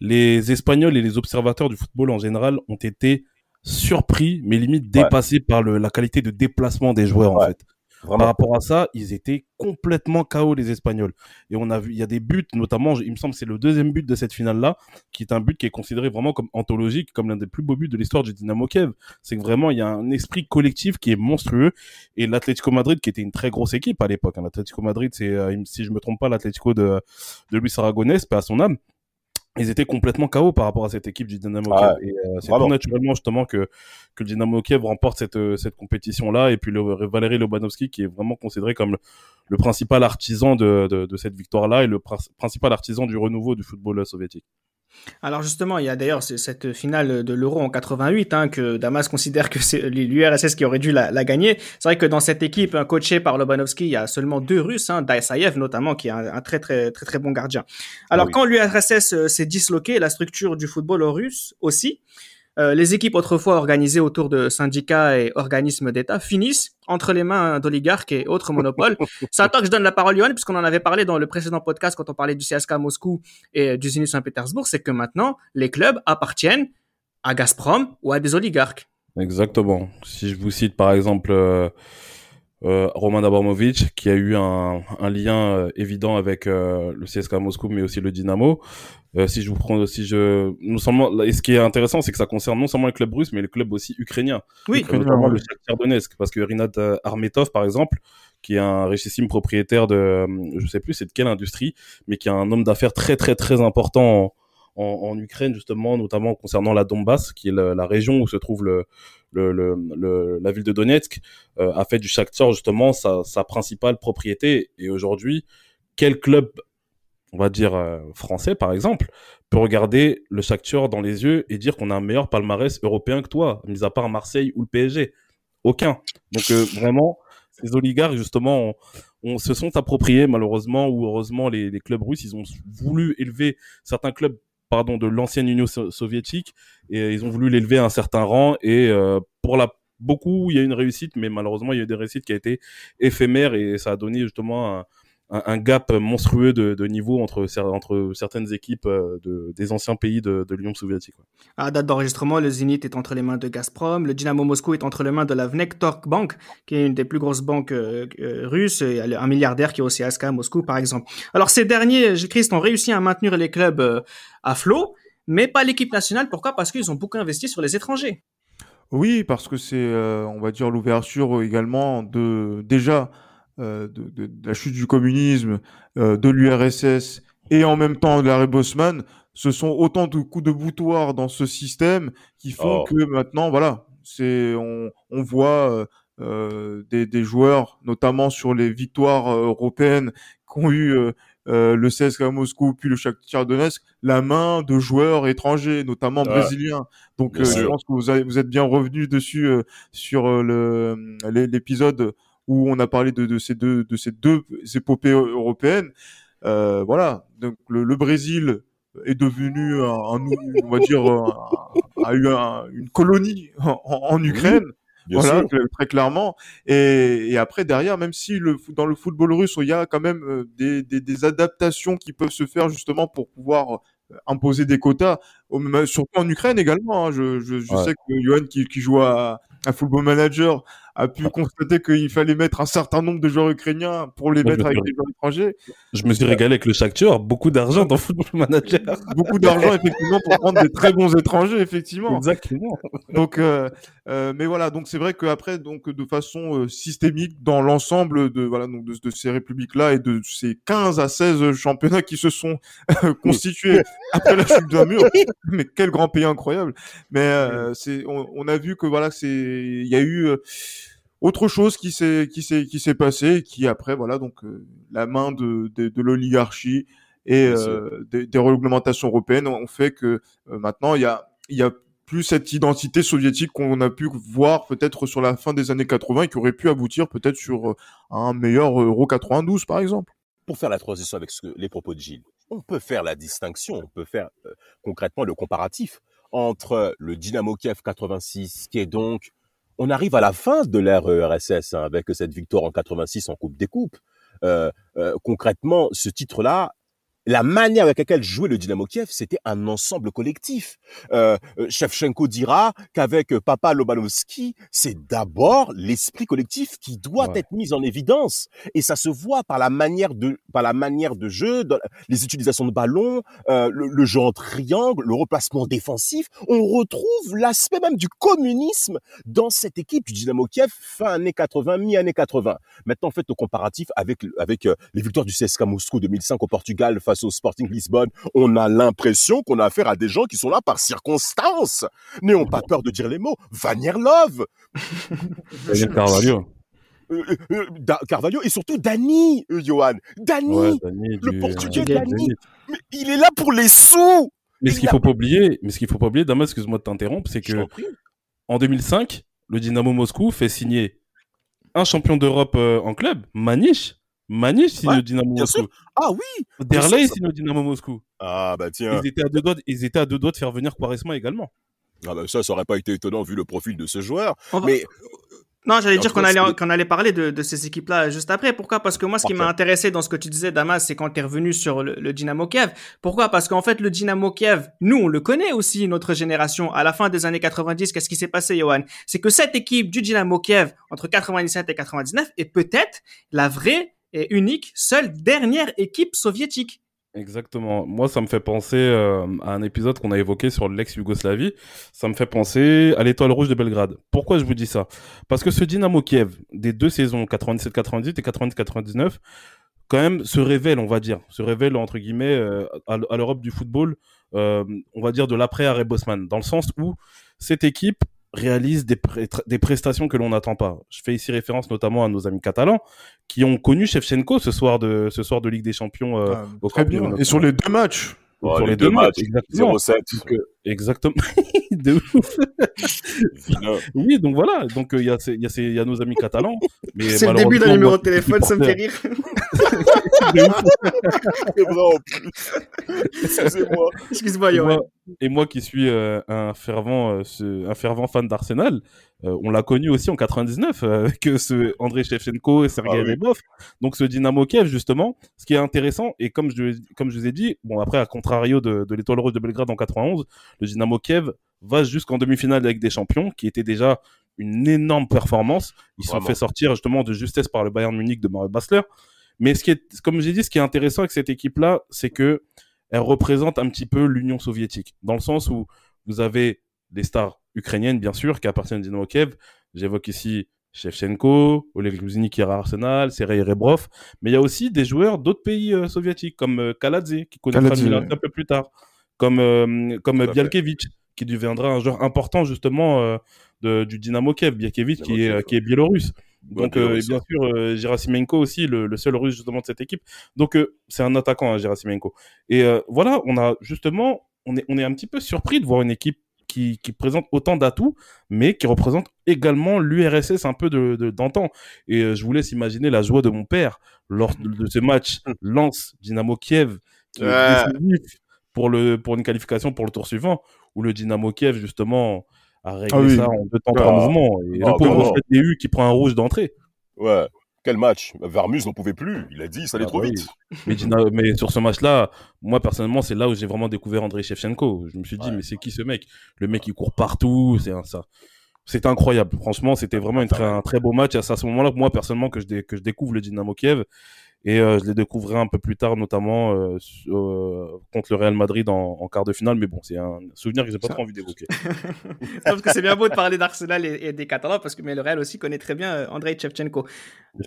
les Espagnols et les observateurs du football en général ont été surpris, mais limite dépassés par le, la qualité de déplacement des joueurs en fait. Par rapport à ça, ils étaient complètement KO les Espagnols. Et on a vu, il y a des buts, notamment, il me semble, c'est le deuxième but de cette finale-là, qui est un but qui est considéré vraiment comme anthologique, comme l'un des plus beaux buts de l'histoire du Dynamo Kiev. C'est que vraiment, il y a un esprit collectif qui est monstrueux. Et l'Atlético Madrid, qui était une très grosse équipe à l'époque, hein, l'Atlético Madrid, c'est, euh, si je me trompe pas, l'Atlético de, de Luis Aragonés, pas à son âme ils étaient complètement KO par rapport à cette équipe du Dynamo Kiev. et euh, c'est tout naturellement justement que, que le Dynamo Kiev remporte cette, euh, cette compétition-là. Et puis le, Valéry Lobanovski qui est vraiment considéré comme le, principal artisan de, de, de cette victoire-là et le principal artisan du renouveau du football soviétique. Alors justement, il y a d'ailleurs cette finale de l'Euro en 88 hein, que Damas considère que c'est l'URSS qui aurait dû la, gagner. C'est vrai que dans cette équipe hein, coachée par Lobanovski, il y a seulement deux Russes, hein, Daesayev notamment, qui est un, très très très très bon gardien. Alors quand l'URSS euh, s'est disloqué, la structure du football russe aussi, euh, les équipes autrefois organisées autour de syndicats et organismes d'État finissent entre les mains d'oligarques et autres monopoles. C'est à toi que je donne la parole, Johan, puisqu'on en avait parlé dans le précédent podcast quand on parlait du CSKA Moscou et du Zenit Saint-Pétersbourg, c'est que maintenant, les clubs appartiennent à Gazprom ou à des oligarques. Exactement. Si je vous cite par exemple euh, Roman Abramovich, qui a eu un, un lien euh, évident avec euh, le CSKA Moscou, mais aussi le Dynamo. Euh, si je vous prends, si je, non seulement, et ce qui est intéressant, c'est que ça concerne non seulement les clubs russes, mais les clubs aussi ukrainiens. Oui, notamment le Shakhtar Donetsk, parce que Rinat Armetov, par exemple, qui est un richissime propriétaire de, je sais plus c'est de quelle industrie, mais qui est un homme d'affaires très très très important en, Ukraine justement, notamment concernant la Donbass, qui est la, région où se trouve le, le, le, la ville de Donetsk, euh, a fait du Shakhtar justement sa, principale propriété. Et aujourd'hui, quel club on va dire euh, français par exemple, peut regarder le Shakhtar dans les yeux et dire qu'on a un meilleur palmarès européen que toi, mis à part Marseille ou le PSG. Aucun. Donc euh, vraiment, ces oligarques justement on, se sont appropriés malheureusement ou heureusement les, clubs russes, ils ont voulu élever certains clubs de l'ancienne Union soviétique et ils ont voulu l'élever à un certain rang et euh, pour la beaucoup il y a une réussite mais malheureusement il y a eu des réussites qui a été éphémères et ça a donné justement un, un, gap monstrueux de, de, niveau entre, entre certaines équipes euh, de, des anciens pays de, de l'Union soviétique. À date d'enregistrement, le Zénith est entre les mains de Gazprom, le Dynamo Moscou est entre les mains de la Vnektork Bank, qui est une des plus grosses banques euh, euh, russes, et un milliardaire qui est aussi à Moscou par exemple. Alors ces derniers, Christ, ont réussi à maintenir les clubs à flot, mais pas l'équipe nationale. Pourquoi? Parce qu'ils ont beaucoup investi sur les étrangers. Oui, parce que c'est, on va dire, l'ouverture également de déjà euh, de, de, de, la chute du communisme, euh, de l'URSS et en même temps de l'arrêt Bosman, ce sont autant de coups de boutoir dans ce système qui font oh. que maintenant, voilà, c'est on, on voit euh, euh des, des, joueurs, notamment sur les victoires européennes, qui ont eu euh, le CSKA Moscou puis le Shakhtar Donetsk, la main de joueurs étrangers, notamment brésiliens. Donc, je pense que vous, avez, vous êtes bien revenu dessus sur le l'épisode où on a parlé de, de ces deux de ces deux épopées européennes. Euh, voilà, donc le, le, Brésil est devenu un, on va dire a eu une colonie en, en Ukraine. voilà, très clairement. Et, et, après, derrière, même si le, dans le football russe, il y a quand même euh, des, des, des adaptations qui peuvent se faire justement pour pouvoir euh, imposer des quotas, surtout en Ukraine également. Hein. Je, je, je sais que Johan qui, qui joue à, à Football Manager a pu constater qu'il fallait mettre un certain nombre de joueurs ukrainiens pour les mettre avec des joueurs étrangers. Je me suis régalé avec le Shakhtar, beaucoup d'argent dans Football Manager. *laughs* beaucoup d'argent effectivement pour prendre des très bons étrangers effectivement. Exactement. Donc euh, euh, mais voilà, donc c'est vrai qu'après donc de façon euh, systémique dans l'ensemble de voilà donc de, de ces républiques là et de ces 15 à 16 championnats qui se sont constitués après la chute d'un mur. *laughs* Mais quel grand pays incroyable. Mais euh, c'est on, on, a vu que voilà c'est il y a eu autre chose qui s'est qui s'est qui s'est passé qui après voilà donc euh, la main de de, de l'oligarchie et euh, des, des, réglementations européennes ont fait que euh, maintenant il y a il y a plus cette identité soviétique qu'on a pu voir peut-être sur la fin des années 80 et qui aurait pu aboutir peut-être sur un meilleur Euro 92 par exemple. Pour faire la transition avec ce que, les propos de Gilles, on peut faire la distinction, on peut faire concrètement le comparatif entre le Dynamo Kiev 86 qui est donc on arrive à la fin de l'ère ERSS hein, avec cette victoire en 86 en Coupe des Coupes. Euh, euh, concrètement, ce titre-là, la manière avec laquelle jouait le Dynamo Kiev, c'était un ensemble collectif. Euh, euh Shevchenko dira qu'avec euh, Papa Lobanovski, c'est d'abord l'esprit collectif qui doit ouais. être mis en évidence, et ça se voit par la manière de par la manière de jeu, de, les utilisations de ballon, euh, le, le, jeu en triangle, le replacement défensif. On retrouve l'aspect même du communisme dans cette équipe du Dynamo Kiev fin années 80, mi années 80. Maintenant, faites le comparatif avec avec euh, les victoires du CSKA Moscou 2005 au Portugal face au Sporting Lisbonne, on a l'impression qu'on a affaire à des gens qui sont là par circonstance. N'ayons pas peur de dire les mots. Vanierlove. *laughs* Carvalho. Euh, euh, euh, Carvalho et surtout Dani, euh, Johan. Dani, ouais, Dani le du... portugais Dani. Mais il est là pour les sous. Mais ce qu'il faut pas oublier, mais ce qu'il faut pas oublier, Damas, excuse-moi de t'interrompre, c'est que en 2005, le Dynamo Moscou fait signer un champion d'Europe en club, Maniche, Maniche signe ouais, le Dynamo Moscou. Sûr. Ah oui Derley signe le Dynamo Moscou. Ah bah tiens. Ils étaient à deux doigts, ils étaient à deux doigts de faire venir Quaresma également. Ah bah ça, ça aurait pas été étonnant vu le profil de ce joueur. Mais non, j'allais dire qu'on allait, qu'on allait parler de, de ces équipes-là juste après. Pourquoi? Parce que moi, ce qui m'a intéressé dans ce que tu disais, Damas, c'est quand tu es revenu sur le, le, Dynamo Kiev. Pourquoi? Parce qu'en fait, le Dynamo Kiev, nous, on le connaît aussi, notre génération. À la fin des années 90, qu'est-ce qui s'est passé, Johan? C'est que cette équipe du Dynamo Kiev, entre 97 et 99, est peut-être la vraie et unique, seule dernière équipe soviétique. Exactement. Moi, ça me fait penser euh, à un épisode qu'on a évoqué sur l'ex-Yougoslavie. Ça me fait penser à l'étoile rouge de Belgrade. Pourquoi je vous dis ça? Parce que ce Dynamo Kiev, des deux saisons, 97-98 et 90-99, quand même se révèle, on va dire, se révèle entre guillemets euh, à, l'Europe du football, euh, on va dire de l'après arrêt Bosman, dans le sens où cette équipe réalisent des, pré- des prestations que l'on n'attend pas. Je fais ici référence notamment à nos amis catalans qui ont connu Shevchenko ce soir de ce soir de Ligue des Champions. euh, Ah, au très bien. Et sur les deux matchs, Oh, sur les les deux deux matchs, matchs, exactement. 0-7. Donc, euh, exactement. *laughs* de ouf. Oui, donc voilà. Donc euh, il y a ces- il y il y a nos amis catalans. C'est le début d'un numéro de téléphone, ça me fait rire. *laughs* C'est *laughs* vrai en plus. Excusez-moi. Excuse-moi, Yoann. Et moi qui suis euh, un fervent, euh, un fervent fan d'Arsenal, euh, on l'a connu aussi en 99 euh, *laughs* avec ce André Shevchenko et Sergei Ah oui. Rebov. Donc ce Dynamo Kiev justement, ce qui est intéressant et comme je comme je vous ai dit, bon après à contrario de, de l'Étoile Rouge de Belgrade en 91, le Dynamo Kiev va jusqu'en demi-finale avec des champions, qui était déjà une énorme performance. Ils sont fait sortir justement de justesse par le Bayern Munich de Mario Basler. Mais ce qui est, comme j'ai dit, ce qui est intéressant avec cette équipe-là, c'est que elle représente un petit peu l'Union soviétique, dans le sens où vous avez des stars ukrainiennes, bien sûr, qui appartiennent au Dynamo Kiev. J'évoque ici Shevchenko, Oleg Gruzini qui est à Arsenal, Sergei Rebrov, mais il y a aussi des joueurs d'autres pays euh, soviétiques, comme euh, Kaladze, qui connaîtra Milan ouais. un peu plus tard, comme, euh, comme. Bialkevich, qui deviendra un joueur important justement de, du Dynamo Kiev, Bialkevich qui est, qui est biélorusse. Ouais, Donc, euh, et bien sûr, euh, Gerasimenko aussi, le, le seul russe justement de cette équipe. Donc, euh, c'est un attaquant, hein, Gerasimenko. Et euh, voilà, on a justement, on est, on est un petit peu surpris de voir une équipe qui, qui présente autant d'atouts, mais qui représente également l'URSS un peu de, de- d'antan. Et je vous laisse imaginer la joie de mon père lors de, ce match *laughs* Lance Dynamo Kiev, qui est pour le pour une qualification pour le tour suivant, où le Dynamo Kiev justement a réglé Ah oui. ça en deux temps Ah. trois mouvements. Et Ah, le pauvre. Fred DU qui prend un rouge d'entrée. Ouais. Quel match Vermus n'en pouvait plus. Il a dit, ça allait Ah trop bah vite. Mais, *laughs* mais sur ce match-là, moi personnellement, c'est là où j'ai vraiment découvert Andrei Shevchenko. Je me suis dit, Ouais. mais c'est qui ce mec? Le mec, il court partout, c'est un ça. C'était incroyable. Franchement, c'était vraiment une un très beau match. C'est à ce moment-là que moi, personnellement, que je, dé- que je découvre le Dynamo Kiev. Et euh, je les découvrirai un peu plus tard, notamment euh, euh, contre le Real Madrid en, en quart de finale. Mais bon, c'est un souvenir que j'ai pas trop envie d'évoquer. *laughs* parce que c'est bien beau de parler d'Arsenal et, et des Catalans, parce que mais le Real aussi connaît très bien Andrei Shevchenko,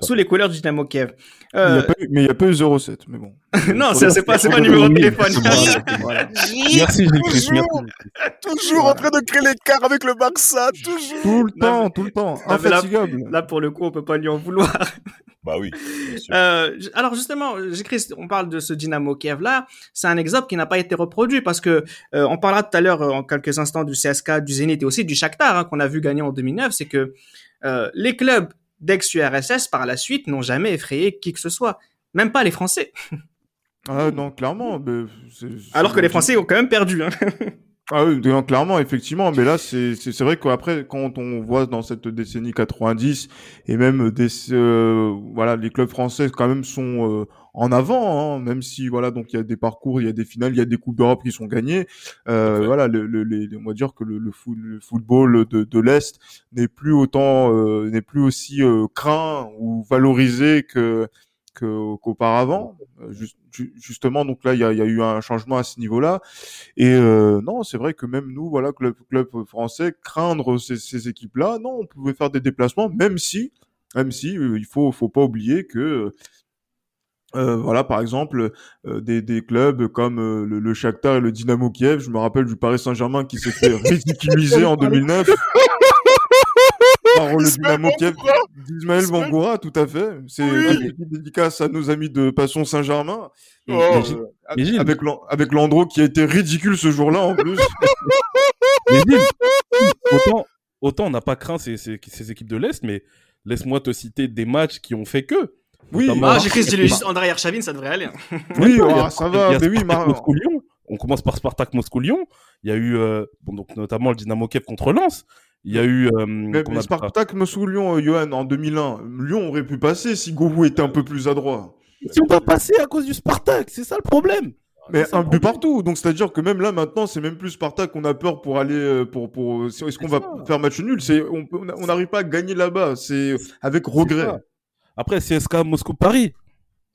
sous les couleurs du Dynamo Kiev. il y a Euh, pas eu- mais il n'y a pas eu 0,7. Mais bon. *laughs* non, c'est c'est pas, c'est pas numéro de téléphone. Voilà. *laughs* Merci, Gilles merci. Toujours en train de créer l'écart avec le Barça. Toujours. Tout le Non, temps, mais- tout le temps. Mais là- Infatigable. Là, pour le coup, on peut pas lui en vouloir. Bah oui. bien sûr. Euh, alors justement, j'écris, on parle de ce Dynamo Kiev là. C'est un exemple qui n'a pas été reproduit parce que euh, on parlera tout à l'heure euh, en quelques instants du CSK, du Zénith et aussi du Shakhtar hein, qu'on a vu gagner en 2009. C'est que euh, les clubs d'ex-URSS par la suite n'ont jamais effrayé qui que ce soit, même pas les Français. Ah non, clairement. mais Alors que les Français ont quand même perdu. Hein. *laughs* Ah oui, clairement, effectivement. Mais là, c'est c'est vrai qu'après, quand on voit dans cette décennie 90 et même des euh, voilà, les clubs français quand même sont euh, en avant, hein, même si voilà, donc il y a des parcours, il y a des finales, il y a des coupes d'Europe qui sont gagnées. Euh, voilà, le, le, les- on va dire que le, le, foot- le football de, de l'est n'est plus autant, euh, n'est plus aussi euh, craint ou valorisé que- qu'auparavant. Euh, juste- ju- justement, donc là, il y a, il y a eu un changement à ce niveau-là. Et euh, non, c'est vrai que même nous, voilà, club, club français, craindre ces, ces équipes-là, non, on pouvait faire des déplacements, même si, même si, euh, il faut, faut pas oublier que, euh, voilà, par exemple, euh, des, des clubs comme euh, le, le Shakhtar et le Dynamo Kiev, je me rappelle du Paris Saint-Germain qui s'est fait *laughs* ridiculiser en 2009. Par le Dynamo Kiev d'Ismaël Ismaël- Bangoura, tout à fait. C'est Oui. une petite dédicace à nos amis de Passion Saint-Germain. Oh. Euh, avec, avec Landreau qui a été ridicule ce jour-là en plus. *laughs* Autant, autant on n'a pas craint ces, ces, ces équipes de l'Est, mais laisse-moi te citer des matchs qui ont fait que. Oui, Ah, j'écris, dis-le juste Andrei Arshavin, ça devrait aller. hein. oui, a- ah, ça va. Mais oui, Moscou-Lyon. On commence par Spartak Moscou-Lyon. Il y a eu euh, bon, donc, notamment le Dynamo Kiev contre Lens. Il y a eu. euh, mais, mais Spartak Moscou-Lyon, euh, Johan, en 2001, Lyon aurait pu passer si Gourou était un peu plus adroit. Ils sont pas passés à cause du Spartak, c'est ça le problème. Mais un but partout, donc c'est-à-dire que même là maintenant, c'est même plus Spartak qu'on a peur pour aller euh, pour pour. Est-ce qu'on va ça. faire match nul? C'est on n'arrive pas à gagner là-bas. C'est avec regret. Après, CSK Moscou-Paris.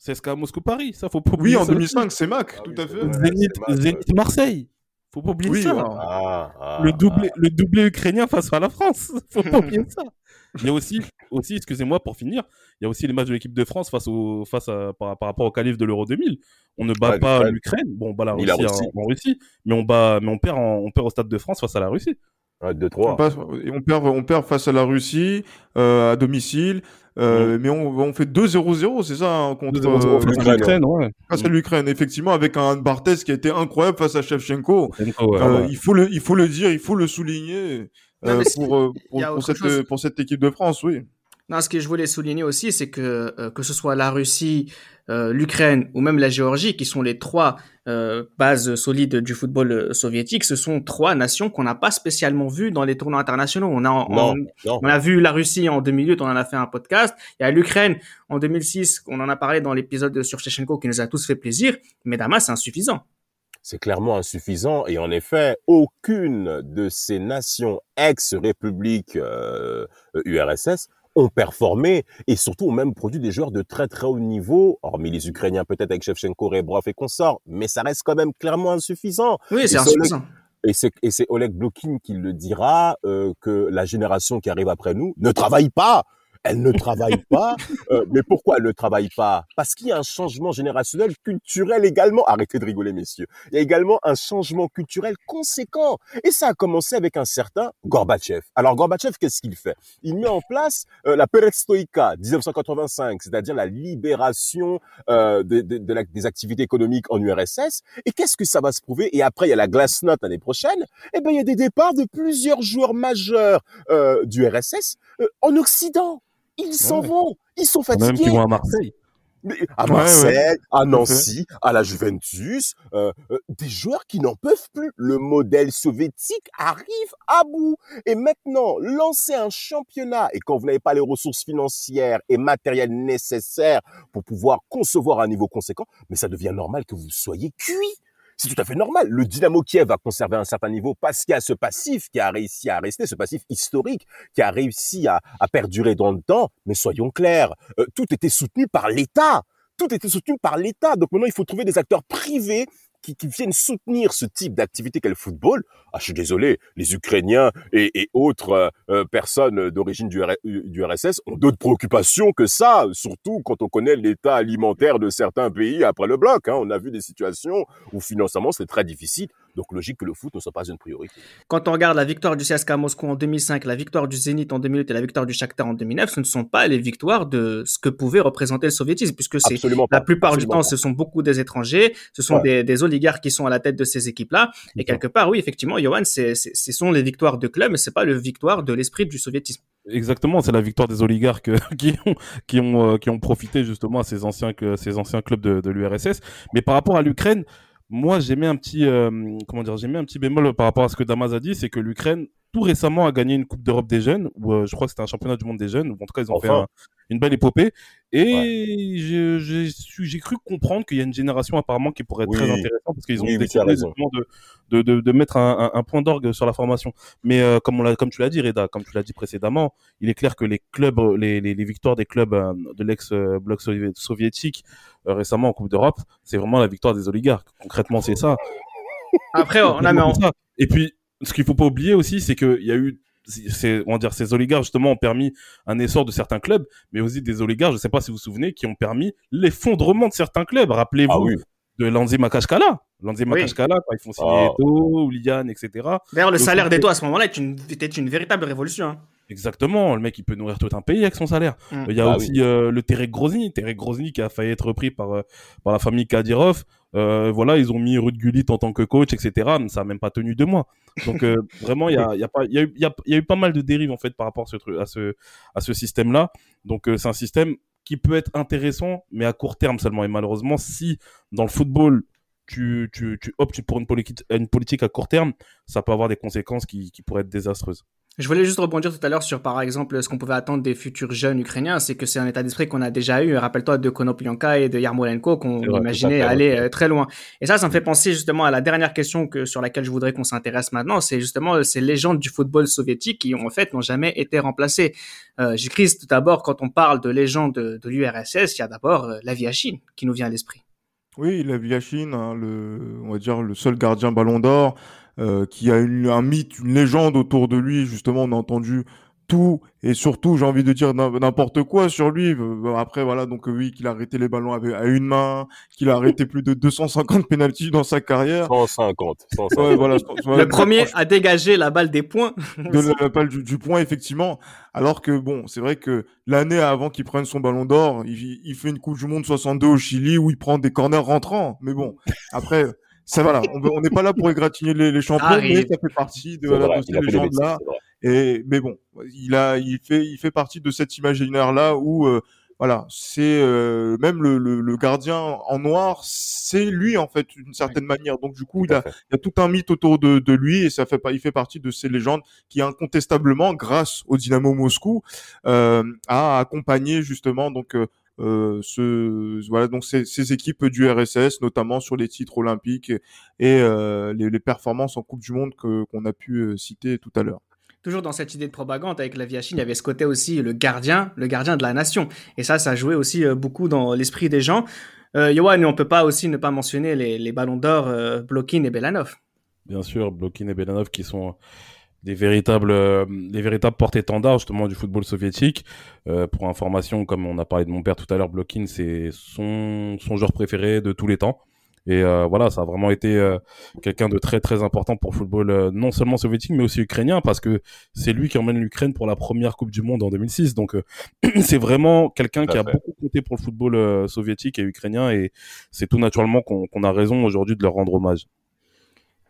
CSK Moscou-Paris, ça faut pas. Oui, en ça aussi. 2005, c'est Mac, Ah tout oui, à fait. Zénith, Zénith Marseille. Faut pas oublier Oui, ça. Ah, ah, le doublé, ah. le doublé ukrainien face à la France. *laughs* Faut pas oublier ça. Il y a aussi, aussi, excusez-moi pour finir, il y a aussi les matchs de l'équipe de France face au, face à, par, par rapport au qualif de l'Euro 2000. On ne bat Ouais, pas l'Ukraine. Bon, on bat la Ni Russie, la Russie. En, en Russie, mais on bat, mais on perd en- on perd au stade de France face à la Russie. Un, deux, On, trois. passe- et on perd, on perd face à la Russie euh, à domicile, euh, mais on, on fait 2-0-0, c'est ça hein, contre 2-0 euh, face à l'Ukraine, ouais. face à l'Ukraine. Effectivement, avec un Barthez qui a été incroyable face à Shevchenko. Ouais, Euh, ouais. il faut le, il faut le dire, il faut le souligner Non, euh, pour, pour, cette, chose. pour cette équipe de France, oui. Non, ce que je voulais souligner aussi, c'est que euh, que ce soit la Russie, euh, l'Ukraine ou même la Géorgie, qui sont les trois euh, bases solides du football euh, soviétique, ce sont trois nations qu'on n'a pas spécialement vues dans les tournois internationaux. On a, en- Non, non. on a vu la Russie en 2008, on en a fait un podcast. Il y a l'Ukraine en 2006, on en a parlé dans l'épisode sur Shevchenko qui nous a tous fait plaisir. Mais Damas, c'est insuffisant. c'est clairement insuffisant et en effet, aucune de ces nations ex-républiques euh, URSS ont performé et surtout ont même produit des joueurs de très très haut niveau, hormis les Ukrainiens peut-être avec Shevchenko, Rebrov et consorts, mais ça reste quand même clairement insuffisant. Oui, c'est insuffisant. Et c'est, et c'est Oleg Blokin qui le dira, euh, que la génération qui arrive après nous ne travaille pas. Elle ne travaille pas. Euh, mais pourquoi elle ne travaille pas? Parce qu'il y a un changement générationnel culturel également. Arrêtez de rigoler, messieurs. Il y a également un changement culturel conséquent. Et ça a commencé avec un certain Gorbatchev. Alors Gorbatchev, qu'est-ce qu'il fait? Il met en place euh, la perestroïka 1985, c'est-à-dire la libération euh, des activités économiques en URSS. Et qu'est-ce que ça va se prouver? Et après, il y a la Glasnost l'année prochaine. Eh ben, il y a des départs de plusieurs joueurs majeurs euh, du RSS euh, en Occident. Ils s'en Ouais. vont. Ils sont même fatigués. qui vont à Marseille. Mais à Marseille, à Nancy, à la Juventus, euh, euh, des joueurs qui n'en peuvent plus. Le modèle soviétique arrive à bout. Et maintenant, lancer un championnat, et quand vous n'avez pas les ressources financières et matérielles nécessaires pour pouvoir concevoir un niveau conséquent, mais ça devient normal que vous soyez cuit. C'est tout à fait normal. Le Dynamo Kiev va conserver un certain niveau parce qu'il y a ce passif qui a réussi à rester, ce passif historique qui a réussi à, à perdurer dans le temps. Mais soyons clairs, euh, tout était soutenu par l'État. Tout était soutenu par l'État. Donc maintenant, il faut trouver des acteurs privés qui, qui viennent soutenir ce type d'activité qu'est le football. Ah, je suis désolé, les Ukrainiens et, et autres euh, euh, personnes d'origine du, RSS ont d'autres préoccupations que ça, surtout quand on connaît l'état alimentaire de certains pays après le bloc. Hein. On a vu des situations où financièrement c'est très difficile. Donc logique que le foot ne soit pas une priorité. Quand on regarde la victoire du CSKA Moscou en 2005, la victoire du Zénith en 2008 et la victoire du Shakhtar en 2009, ce ne sont pas les victoires de ce que pouvait représenter le soviétisme, puisque c'est la plupart du temps, pas. ce sont beaucoup des étrangers, ce sont Ouais. des, des oligarques qui sont à la tête de ces équipes-là. Et quelque part, oui, effectivement, Johan, ce sont les victoires de club, mais c'est pas le victoire de l'esprit du soviétisme. Exactement, c'est la victoire des oligarques euh, *laughs* qui ont qui ont euh, qui ont profité justement à ces anciens que ces anciens clubs de, de l'URSS. Mais par rapport à l'Ukraine, moi j'ai mis un petit euh, comment dire, j'ai mis un petit bémol par rapport à ce que Damas a dit, c'est que l'Ukraine tout récemment a gagné une Coupe d'Europe des jeunes, ou euh, je crois que c'était un championnat du monde des jeunes, ou en tout cas ils ont fait un- une belle épopée. Et je- j'ai cru comprendre qu'il y a une génération apparemment qui pourrait être Oui. très intéressante parce qu'ils ont Oui, décidé de, de, de, de mettre un, un, un point d'orgue sur la formation. Mais euh, comme, on l'a, comme tu l'as dit, Reda, comme tu l'as dit précédemment, il est clair que les clubs, les, les, les victoires des clubs euh, de l'ex-bloc sovi- soviétique euh, récemment en Coupe d'Europe, c'est vraiment la victoire des oligarques. Concrètement, c'est ça. Après, on a, mais on-. Et puis, ce qu'il faut pas oublier aussi, c'est qu'il y a eu, c'est, on va dire, ces oligarques justement ont permis un essor de certains clubs, mais aussi des oligarques, je sais pas si vous vous souvenez, qui ont permis l'effondrement de certains clubs. Rappelez-vous Ah oui. de Lanzi Makashkala. Lanzi Makashkala, quand ils font signer Ah. Eto, etc. d'ailleurs, le Donc, salaire d'Eto à ce moment-là était une véritable révolution. hein. Exactement, le mec il peut nourrir tout un pays avec son salaire. Mm. Il y a Bah aussi euh, le Terek Grozny, Terek Grozny qui a failli être repris par euh, par la famille Kadyrov. Euh, voilà, ils ont mis Ruud Gullit en tant que coach, etc. Mais ça a même pas tenu deux mois. Donc euh, *laughs* vraiment, il y a il y a pas il y a, eu- il y, a, il y a eu pas mal de dérives en fait par rapport à ce truc- à ce à ce système là. Donc euh, c'est un système qui peut être intéressant, mais à court terme seulement. Et malheureusement, si dans le football tu, tu, tu optes pour une politique, une politique à court terme, ça peut avoir des conséquences qui, qui pourraient être désastreuses. Je voulais juste rebondir tout à l'heure sur, par exemple, ce qu'on pouvait attendre des futurs jeunes ukrainiens. C'est que c'est un état d'esprit qu'on a déjà eu. Rappelle-toi de Konoplyanka et de Yarmolenko qu'on vrai, imaginait aller ouais. euh, très loin. Et ça, ça me fait penser justement à la dernière question que, sur laquelle je voudrais qu'on s'intéresse maintenant. C'est justement euh, ces légendes du football soviétique qui, en fait, n'ont jamais été remplacées. Euh, J'écris tout d'abord, quand on parle de légendes de, de l'URSS, il y a d'abord euh, Laviachine qui nous vient à l'esprit. Oui, la Viachine, hein, le, on va dire le seul gardien Ballon d'Or, euh, qui a une, un mythe, une légende autour de lui. Justement, on a entendu tout et surtout, j'ai envie de dire n'importe quoi sur lui. Après, voilà, donc oui, qu'il a arrêté les ballons à une main, qu'il a arrêté plus de 250 pénalties dans sa carrière. 150. 150. Ouais, voilà, le premier à dégager la balle des points. De la balle du, point, effectivement. Alors que bon, c'est vrai que l'année avant qu'il prenne son ballon d'or, il, il, fait une Coupe du Monde 62 au Chili où il prend des corners rentrants. Mais bon, après, ça voilà, on n'est pas là pour égratigner les, les champions, mais ça fait partie de, voilà, de ces légendes-là. Et mais bon, il a, il fait, il fait partie de cet imaginaire-là où euh, voilà, c'est euh, même le, le, le, gardien en noir, c'est lui en fait d'une certaine manière. Donc du coup, il a, il a tout un mythe autour de, de, lui et ça fait pas, il fait partie de ces légendes qui incontestablement, grâce au Dynamo Moscou, euh, a accompagné justement donc euh, ce, voilà donc ces, ces, équipes du RSS, notamment sur les titres olympiques et euh, les, les, performances en Coupe du Monde que qu'on a pu euh, citer tout à l'heure. Toujours dans cette idée de propagande avec la Viachine, il y avait ce côté aussi le gardien, le gardien de la nation, et ça, ça jouait aussi beaucoup dans l'esprit des gens. Euh, Yoann, on peut pas aussi ne pas mentionner les, les ballons d'or euh, Blokin et Belanov. Bien sûr, Blokin et Belanov qui sont des véritables, euh, des véritables porte-étendards justement du football soviétique. Euh, pour information, comme on a parlé de mon père tout à l'heure, Blokin, c'est son, son joueur préféré de tous les temps. Et euh, voilà, ça a vraiment été euh, quelqu'un de très très important pour le football euh, non seulement soviétique mais aussi ukrainien parce que c'est lui qui emmène l'Ukraine pour la première Coupe du Monde en 2006. Donc *clears throat* c'est vraiment quelqu'un qui a beaucoup compté pour le football soviétique et ukrainien et c'est tout naturellement qu'on a raison aujourd'hui de leur rendre hommage.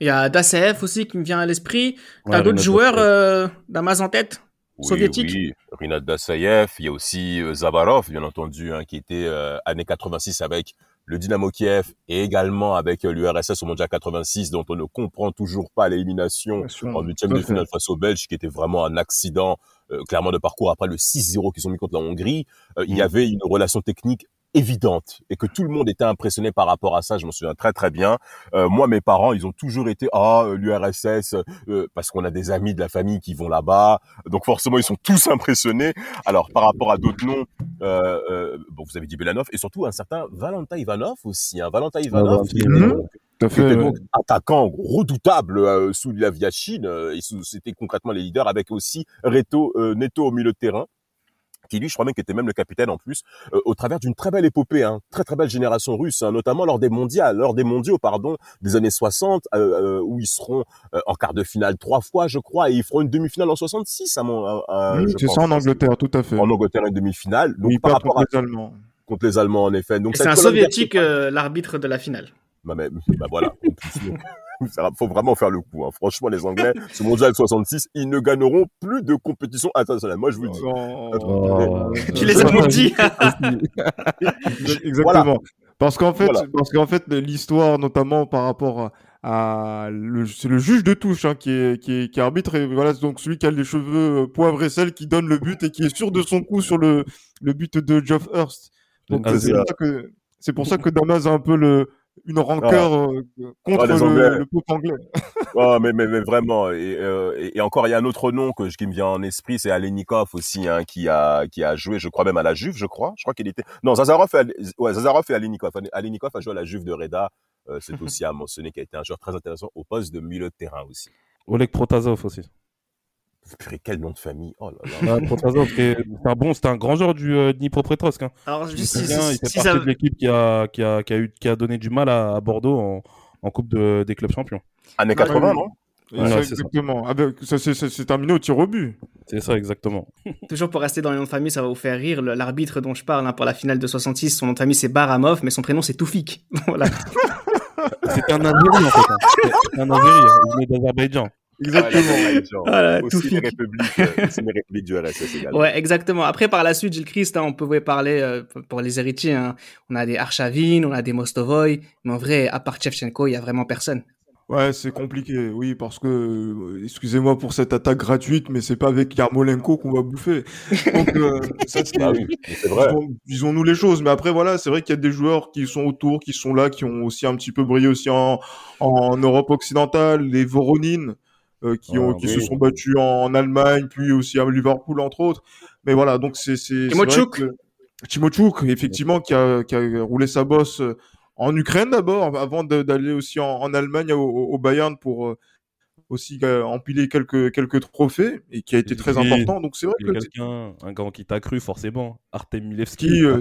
Il y a Dasev aussi qui me vient à l'esprit. T'as d'autres joueurs euh, d'Amaz en tête? Soviétiques? Oui, Rinat Dasayev. Il y a aussi euh, Zabarov, bien entendu, hein, qui était euh, année 86 avec le Dynamo Kiev et également avec euh, l'URSS au Mondial 86, dont on ne comprend toujours pas l'élimination en huitième de finale face aux Belges, qui était vraiment un accident euh, clairement de parcours après le 6-0 qu'ils ont mis contre la Hongrie. Euh, il y mm. avait une relation technique évidente et que tout le monde était impressionné par rapport à ça. Je m'en souviens très très bien. Euh, moi, mes parents, ils ont toujours été ah l'URSS euh, parce qu'on a des amis de la famille qui vont là-bas, donc forcément ils sont tous impressionnés. Alors par rapport à d'autres noms, euh, euh bon vous avez dit Belanov et surtout un certain Valentin Ivanov aussi. Hein. Valentin Ivanov. qui était donc attaquant redoutable euh, sous la Viachine. Euh, c'était concrètement les leaders avec aussi Reto Neto au milieu de terrain qui lui, je crois même, était même le capitaine en plus, euh, au travers d'une très belle épopée, hein, très très belle génération russe, hein, notamment lors des mondiaux, lors des mondiaux, pardon, des années 60, euh, euh, où ils seront en quart de finale trois fois, je crois, et ils feront une demi-finale en 66, à mon, oui, c'est ça en Angleterre, tout à fait. En Angleterre, une demi-finale. Donc, par rapport contre les Allemands. Contre les Allemands, en effet. Donc, c'est un soviétique, l'arbitre de la finale. Bah, mais, bah voilà. Il faut vraiment faire le coup. Hein. Franchement, les Anglais, ce mondial 66, ils ne gagneront plus de compétition internationale. Moi, je vous le dis. Oh. Oh. tu les as dit. *laughs* Exactement. Parce qu'en fait, parce qu'en fait, l'histoire, notamment par rapport à, le, c'est le juge de touche hein, qui, est, qui, est, qui arbitre et voilà donc celui qui a les cheveux poivre et sel qui donne le but et qui est sûr de son coup sur le, le but de Geoff Hurst. Donc ah, c'est pour ça que c'est pour ça que Damas a un peu le une rancœur ah. euh, contre le, le, peuple anglais. *laughs* oh, mais, mais, mais, vraiment. Et, euh, et, encore, il y a un autre nom que, qui me vient en esprit, c'est Alenikov aussi, hein, qui a qui a joué, je crois même à la Juve, je crois. Je crois qu'il était. Non, Zazarov et, ouais, Zazarov et Alenikov. Alenikov a joué à la Juve de Reda. Euh, c'est *laughs* aussi à mentionner qu'il a été un joueur très intéressant au poste de milieu de terrain aussi. Oleg Protazov aussi. Purée, quel nom de famille Oh là là. c'est un bon, c'est un grand joueur du euh, Dnipropetrovsk. Hein. Alors, si, si, il fait si partie ça... de l'équipe qui a, qui, a, qui, a eu, qui a donné du mal à, à Bordeaux en, en Coupe de, des clubs champions. Années 80, non? Ouais, exactement. Ah ben, ça, c'est terminé au tir au but. C'est ça, exactement. *laughs* Toujours pour rester dans les noms de famille, ça va vous faire rire. L'arbitre dont je parle hein, pour la finale de 66, son nom de famille c'est Baramov, mais son prénom c'est Toufik. *laughs* voilà. c'est un Azeri en fait. Hein. C'est un Azeri. Hein. Il venait d'Azerbaïdjan. Exactement. Voilà, tout aussi les républiques, euh, les républiques du RSS également. Ouais, exactement. Après, par la suite, Gilles Christ, hein, on pouvait parler euh, pour les héritiers. Hein, on a des Arshavin, on a des Mostovoy, mais en vrai, à part Chevchenko, il y a vraiment personne. Ouais, c'est compliqué, oui, parce que, euh, excusez-moi pour cette attaque gratuite, mais c'est pas avec Yarmolenko qu'on va bouffer. Donc, euh, *laughs* ça, c'est, ah oui, vrai. Disons-nous les choses. Mais après, voilà, c'est vrai qu'il y a des joueurs qui sont autour, qui sont là, qui ont aussi un petit peu brillé aussi en, en Europe occidentale, les Voronin, euh, qui, ont, ah, qui se sont battus en, Allemagne, puis aussi à Liverpool, entre autres. Mais voilà, donc c'est... c'est Timochuk Timochuk, effectivement, qui a, qui a roulé sa bosse euh, en Ukraine d'abord, avant d'aller aussi en, en Allemagne au, au, Bayern pour... Euh, aussi euh, empilé quelques quelques trophées et qui a été très important. Donc c'est vrai Il y a que quelqu'un, un grand qui t'a cru, forcément. Artem Milevski, Qui, euh,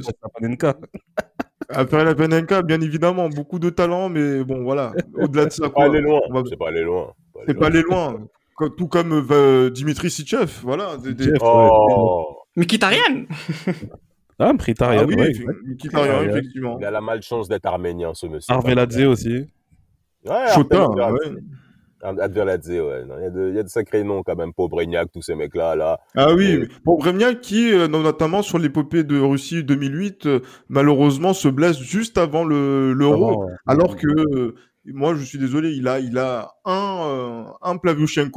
après la Penenka, *laughs* bien évidemment, beaucoup de talent, mais bon voilà. Au-delà de ça, C'est pas quoi, aller loin. on va- C'est pas aller loin. C'est pas aller loin. Tout comme euh, Dimitri Sitchev, voilà. des- des- Oh, Mkhitaryan Ah, Mkhitaryan, Ah oui, ouais. Mkhitaryan, effectivement. il a la malchance d'être arménien, ce monsieur. Arveladze aussi. Ouais, Chota, Artem ouais. Adverladze, ouais. Il y, a de- il y a de sacrés noms quand même. Pobrignac, tous ces mecs-là, là. Ah oui, pour Bremniak qui, euh, notamment sur l'épopée de Russie 2008, euh, malheureusement se blesse juste avant le l'Euro, ouais. alors que moi je suis désolé, il a il a un euh, un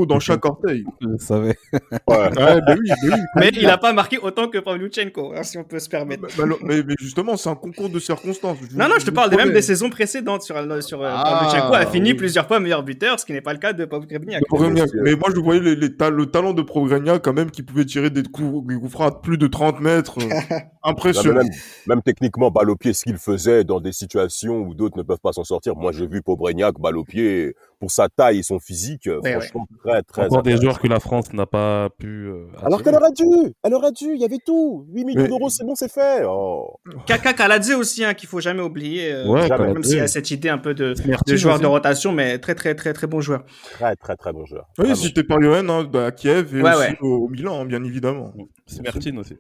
dans chaque *laughs* orteil. Je le savais. Ouais. Ouais, ben oui, ben oui. *laughs* Mais il a pas marqué autant que Pavlyuchenko, hein, si on peut se permettre. Mais, mais- mais justement, c'est un concours de circonstances. Non, non, je te parle des- même des saisons précédentes sur, sur euh, Ah, Pavlyuchenko a fini oui. plusieurs fois meilleur buteur, ce qui n'est pas le cas de Pavlyuchenko. Mais moi, je voyais les, les ta- le talent de Progragnac quand même qui pouvait tirer des coups, des coups francs à plus de 30 mètres. euh, *laughs* impressionnant. même, même techniquement, balle au pied, ce qu'il faisait dans des situations où d'autres ne peuvent pas s'en sortir. Moi, j'ai vu Pobrignac, balle au pied, pour sa taille et son physique, euh, Ouais, franchement, très, très Encore des joueurs que la France n'a pas pu. euh, Alors qu'elle aurait dû, elle aurait dû, il y avait tout. 8 millions Mais- d'euros, c'est bon, c'est fait. Oh. Kaka Kaladze aussi, hein, qu'il faut jamais oublier. euh, Ouais, Jamais. Même s'il y a cette idée un peu de, de joueur aussi. de rotation, mais très très très très bon joueur. Très, très, très bon joueur. Oui, Vraiment. cité par Johan hein, à Kiev et Ouais, aussi ouais. Au, Milan, hein, bien évidemment. Smertin aussi.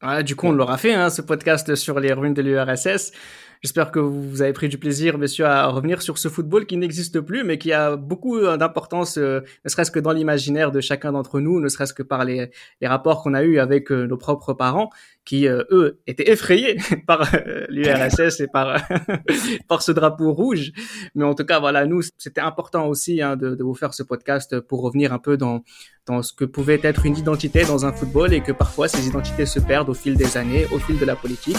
Voilà, du coup, on l'aura fait, hein, ce podcast sur les ruines de l'URSS. J'espère que vous avez pris du plaisir, messieurs, à revenir sur ce football qui n'existe plus, mais qui a beaucoup euh, d'importance, euh, ne serait-ce que dans l'imaginaire de chacun d'entre nous, ne serait-ce que par les, rapports qu'on a eus avec euh, nos propres parents, qui, eux, étaient effrayés *laughs* par l'URSS et par, *laughs* par ce drapeau rouge. Mais en tout cas, voilà, nous, c'était important aussi hein, de, de vous faire ce podcast pour revenir un peu dans, dans ce que pouvait être une identité dans un football et que parfois ces identités se perdent au fil des années, au fil de la politique.